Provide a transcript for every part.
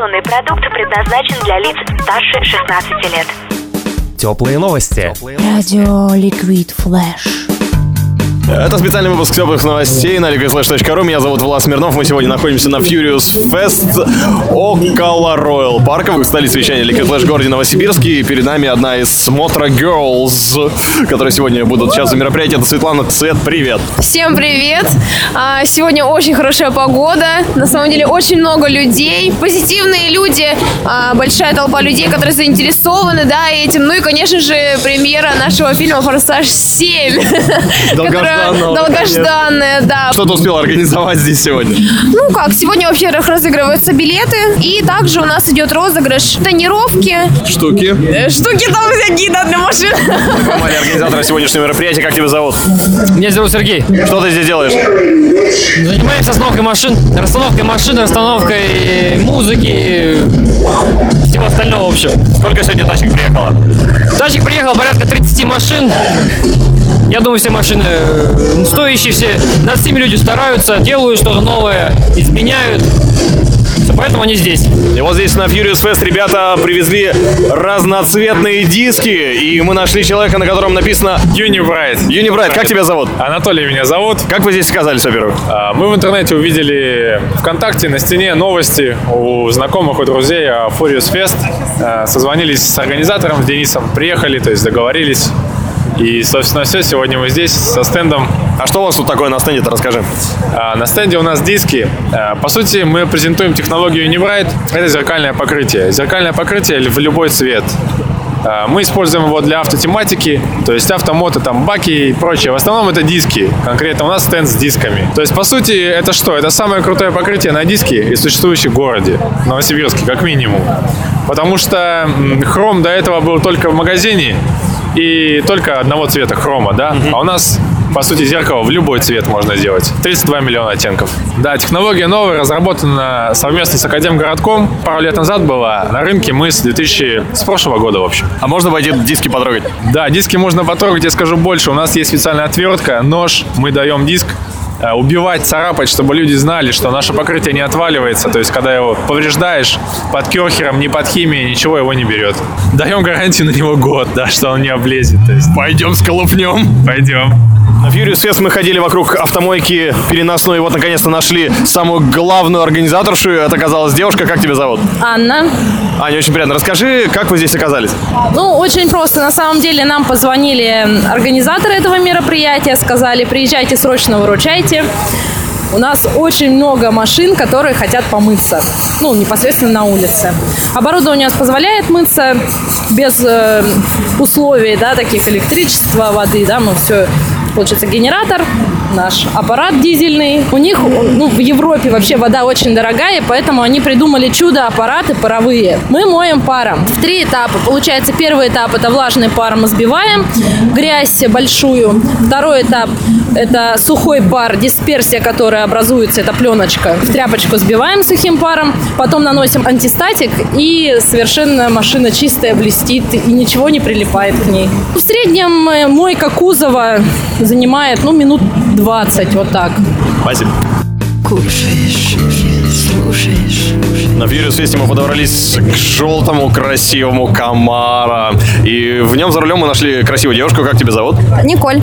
Информационный продукт предназначен для лиц старше 16 лет. Теплые новости. Радио Liquid Flash. Это специальный выпуск теплых новостей на liquidflash.ru. Меня зовут Влад Смирнов. Мы сегодня находимся на Furious Fest около Royal Park а, столице вещания Liquid Flash в городе Новосибирске. И перед нами одна из Motor Girls, которые сегодня будут сейчас за мероприятие. Это Светлана Цвет. Привет. Всем привет! А, Сегодня очень хорошая погода. На самом деле очень много людей, позитивные люди, а, большая толпа людей, которые заинтересованы, да, этим. Ну и, конечно же, премьера нашего фильма «Форсаж 7». которая Долгожданного, Долгожданная, да. Что ты успел организовать здесь сегодня? Ну как, сегодня вообще разыгрываются билеты. И также у нас идет розыгрыш тонировки. Штуки. Э, Штуки там всякие, да, для машин. Команда организатора сегодняшнего мероприятия. Как тебя зовут? Меня зовут Сергей. Что ты здесь делаешь? Занимаемся остановкой машин, расстановкой машин, расстановкой музыки, всего остального, в общем. Сколько сегодня тачек приехало? Тачек приехало порядка 30 машин. Я думаю, все машины э, стоящие, все над всеми люди стараются, делают что-то новое, изменяют. Поэтому они здесь. И вот здесь на Furious Fest ребята привезли разноцветные диски, и мы нашли человека, на котором написано Юнибрайт. Юнибрайт. Как тебя зовут? Анатолий меня зовут. Как вы здесь оказались, во-первых? А, Мы в интернете увидели ВКонтакте на стене новости у знакомых, у друзей о Furious Fest. А, Созвонились с организатором, с Денисом, приехали, то есть договорились. И, собственно, все. Сегодня мы здесь со стендом. А что у вас тут такое на стенде-то, расскажи. А, На стенде у нас диски. А, По сути, мы презентуем технологию Unibright. Это зеркальное покрытие. Зеркальное покрытие в любой цвет. А, Мы используем его для автотематики, то есть автомото, там, баки и прочее. В основном это диски. Конкретно у нас стенд с дисками. То есть, по сути, это что? Это самое крутое покрытие на диске, из существующих в городе. В Новосибирске, как минимум. Потому что хром до этого был только в магазине и только одного цвета хрома, да? А у нас по сути, зеркало в любой цвет можно сделать. 32 миллиона оттенков. Да, технология новая, разработана совместно с Академгородком. Пару лет назад была на рынке. Мы с 2000... с прошлого года, в общем. А можно пойти диски потрогать? Да, диски можно потрогать, я скажу больше. У нас есть специальная отвертка, нож, мы даем диск, убивать, царапать, чтобы люди знали, что наше покрытие не отваливается. То есть, когда его повреждаешь под керхером, не под химией, ничего его не берет. Даем гарантию на него год, да, что он не облезет. То есть, Пойдем сколопнем. пойдем. На Furious Fest мы ходили вокруг автомойки переносной, и вот наконец-то нашли самую главную организаторшу. Это оказалась девушка. Как тебя зовут? Анна. Аня, очень приятно. Расскажи, как вы здесь оказались? Ну, очень просто. На самом деле нам позвонили организаторы этого мероприятия, сказали, приезжайте срочно, выручайте. У нас очень много машин, которые хотят помыться. Ну, непосредственно на улице. Оборудование у нас позволяет мыться без э, условий, да, таких электричества, воды, да, мы все получается генератор, наш аппарат дизельный. У них, ну, в Европе вообще вода очень дорогая, поэтому они придумали чудо-аппараты паровые. Мы моем паром в три этапа. Получается, первый этап – это влажный пар, мы сбиваем грязь большую. Второй этап – это сухой пар, дисперсия, которая образуется, это пленочка. В тряпочку сбиваем сухим паром, потом наносим антистатик, и совершенно машина чистая, блестит, и ничего не прилипает к ней. В среднем э, мойка кузова занимает, ну, минут 20, вот так. Спасибо. Кушаешь, слушаешь. На Furious Fest мы подобрались к желтому красивому Камара. И в нем за рулем мы нашли красивую девушку. Как тебя зовут? Николь.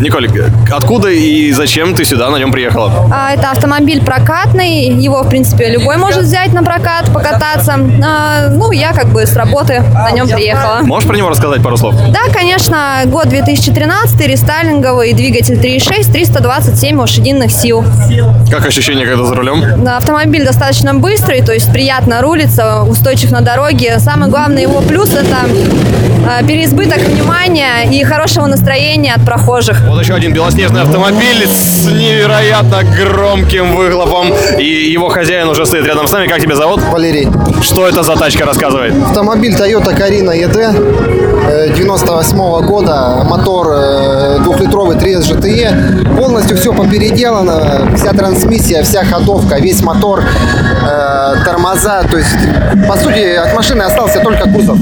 Николь, откуда и зачем ты сюда на нем приехала? А, Это автомобиль прокатный. Его, в принципе, любой может взять на прокат, покататься. А, Ну, я как бы с работы на нем приехала. Можешь про него рассказать пару слов? Да, конечно, год 2013, рестайлинговый, двигатель 3.6, 327 лошадиных сил. Как ощущение, когда за рулем? Автомобиль достаточно быстрый, то есть приятно рулится, устойчив на дороге. Самый главный его плюс – это а, переизбыток внимания и хорошего настроения от прохожих. Вот еще один белоснежный автомобиль с невероятно громким выхлопом. И его хозяин уже стоит рядом с нами. Как тебя зовут? Валерий. Что это за тачка, рассказывает? Автомобиль Toyota Carina ED. э, 98 года, мотор э, двухлитровый 3S GTE. Полностью все попеределано, вся трансмиссия, вся ходовка, весь мотор, э, тормоза. То есть, по сути, от машины остался только кузов.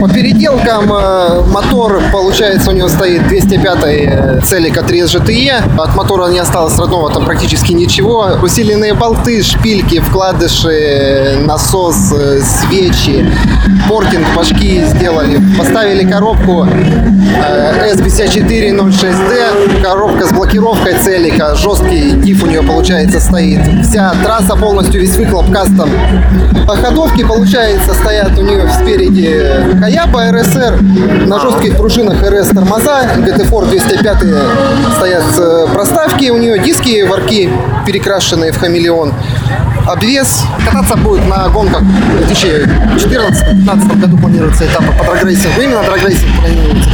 По переделкам э, мотор, получается, у него стоит 205 э, Celica 3S GTE. От мотора не осталось родного там практически ничего. Усиленные болты, шпильки, вкладыши, насос, э, свечи, портинг башки сделали. Поставили коробку э, S5406D, коробка с блокировкой Целика, жесткий диф у нее получается стоит. Вся трасса полностью, весь выхлоп кастом. По ходовке, получается, стоят у нее спереди Каяпа РСР, на жестких пружинах РС тормоза, GT4 205 стоят э, проставки, у нее диски, ворки перекрашенные в хамелеон. Обвес. Кататься будет на гонках в 2014-2015 году планируется этапы по драгрейсингу. Именно драгрейсинг планируется.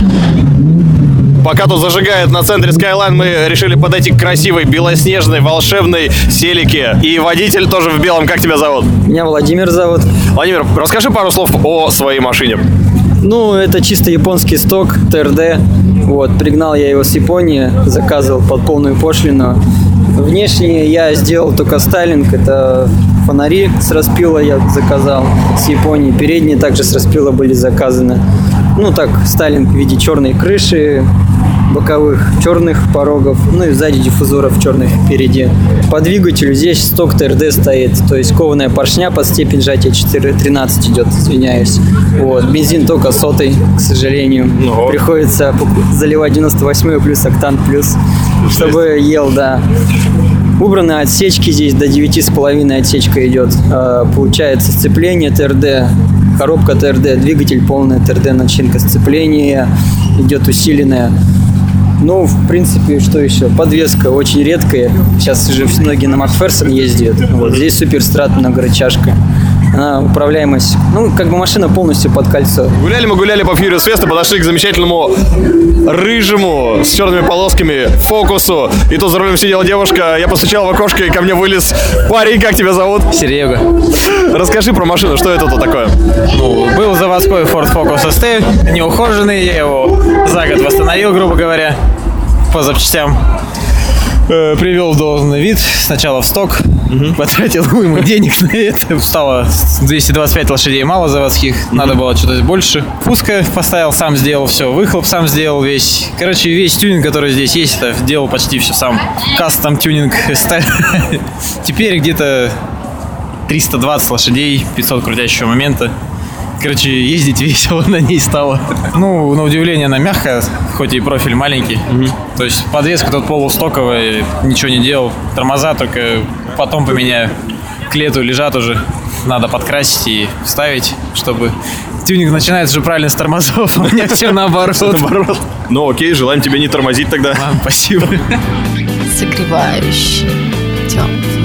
Пока тут зажигает на центре Skyline, мы решили подойти к красивой, белоснежной, волшебной селике. И водитель тоже в белом. Как тебя зовут? Меня Владимир зовут. Владимир, расскажи пару слов о своей машине. Ну, это чисто японский сток, ТРД. Вот, пригнал я его с Японии, заказывал под полную пошлину. Внешне я сделал только стайлинг, это фонари с распила я заказал с Японии. Передние также с распила были заказаны. Ну так, стайлинг в виде черной крыши, боковых черных порогов, ну и сзади диффузоров черных впереди. По двигателю здесь сток ТРД стоит, то есть кованая поршня под степень сжатия 4.13 идет, извиняюсь. Вот, бензин только сотый, к сожалению. Приходится пок- заливать 98 плюс октан плюс, чтобы ел, да. Убраны отсечки здесь, до 9,5 отсечка идет. Э, Получается сцепление ТРД, коробка ТРД, двигатель полная ТРД, начинка сцепления идет усиленная. Ну, в принципе, что еще? Подвеска очень редкая. Сейчас же многие на Макферсон ездят. Вот здесь суперстрат многорычажка. Она управляемость. Ну, как бы машина полностью под кольцо. Гуляли мы гуляли по Furious Fest подошли к замечательному рыжему с черными полосками фокусу. И тут за рулем сидела девушка, я постучал в окошко, и ко мне вылез парень. Как тебя зовут? Серега. Расскажи про машину, что это тут такое? Ну, был заводской Ford Focus ST, неухоженный, я его за год восстановил, грубо говоря, по запчастям. Э, Привел в должный вид, сначала в сток, потратил уйму денег на это. Стало 225 лошадей мало заводских, надо было что-то больше. Пуска поставил, сам сделал все, выхлоп сам сделал весь. Короче, весь тюнинг, который здесь есть, это делал почти все сам. Кастом тюнинг. Теперь где-то 320 лошадей, 500 крутящего момента. Короче, ездить весело на ней стало. Ну, на удивление, она мягкая, хоть и профиль маленький. То есть подвеска тут полустоковая, ничего не делал. Тормоза только потом поменяю. К лету лежат уже. Надо подкрасить и вставить, чтобы... Тюнинг начинается же правильно с тормозов, а у меня все наоборот. Наоборот. Ну окей, желаем тебе не тормозить тогда. спасибо. Согревающий, теплый.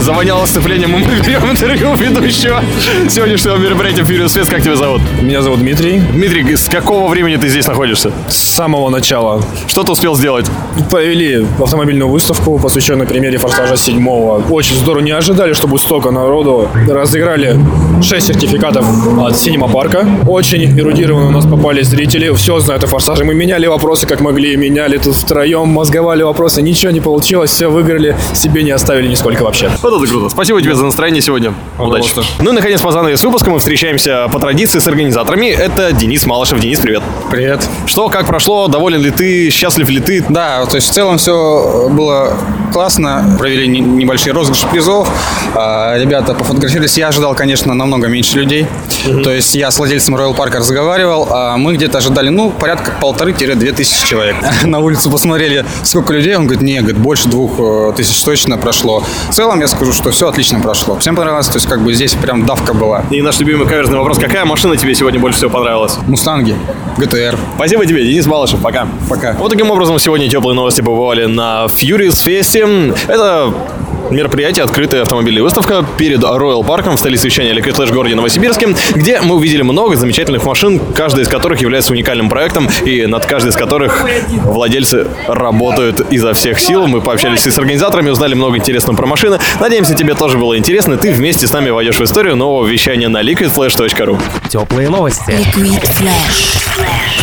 Завоняло сцеплением, и мы берем интервью ведущего сегодняшнего мероприятия Furious Fest. Как тебя зовут? Меня зовут Дмитрий. Дмитрий, с какого времени ты здесь находишься? С самого начала. Что ты успел сделать? Провели автомобильную выставку, посвященную премьере «Форсажа 7». Очень здорово. Не ожидали, что будет столько народу. Разыграли 6 сертификатов от Синема Парка. Очень эрудированно у нас попали зрители. Все знают о «Форсаже». Мы меняли вопросы, как могли. Меняли тут втроем, мозговали вопросы. Ничего не получилось. Все выиграли. Себе не оставили нисколько вообще. Вот это круто. Спасибо тебе за настроение сегодня. Удачи. Ну и, наконец, по занавес выпуска мы встречаемся по традиции с организаторами. Это Денис Малышев. Денис, привет. Привет. Что, как прошло? Доволен ли ты? Счастлив ли ты? Да, то есть в целом все было классно. Провели не- небольшие розыгрыши призов. А, Ребята пофотографировались. Я ожидал, конечно, намного меньше людей. То есть я с владельцем Royal Парка разговаривал, а мы где-то ожидали, ну, порядка полторы-две тысячи человек. На улицу посмотрели, сколько людей. Он говорит, не, говорит, больше двух э, тысяч точно прошло. В целом я скажу, что все отлично прошло. Всем понравилось, то есть как бы здесь прям давка была. И наш любимый каверзный вопрос. Какая машина тебе сегодня больше всего понравилась? Мустанги, ГТР. Спасибо тебе, Денис Малышев. Пока. Пока. Вот таким образом сегодня теплые новости побывали на Furious Fest. Это мероприятие, открытая автомобильная выставка перед Royal Парком в столице вещания Liquid Flash городе Новосибирске, где мы увидели много замечательных машин, каждая из которых является уникальным проектом и над каждой из которых владельцы работают изо всех сил. Мы пообщались и с организаторами, узнали много интересного про машины. Надеемся, тебе тоже было интересно, ты вместе с нами войдешь в историю нового вещания на liquidflash.ru. Теплые новости. Liquid Flash.